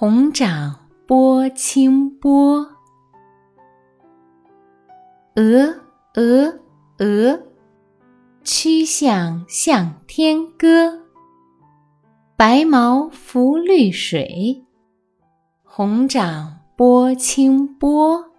红掌拨清波，鹅，鹅，鹅，曲项向天歌。白毛浮绿水，红掌拨清波。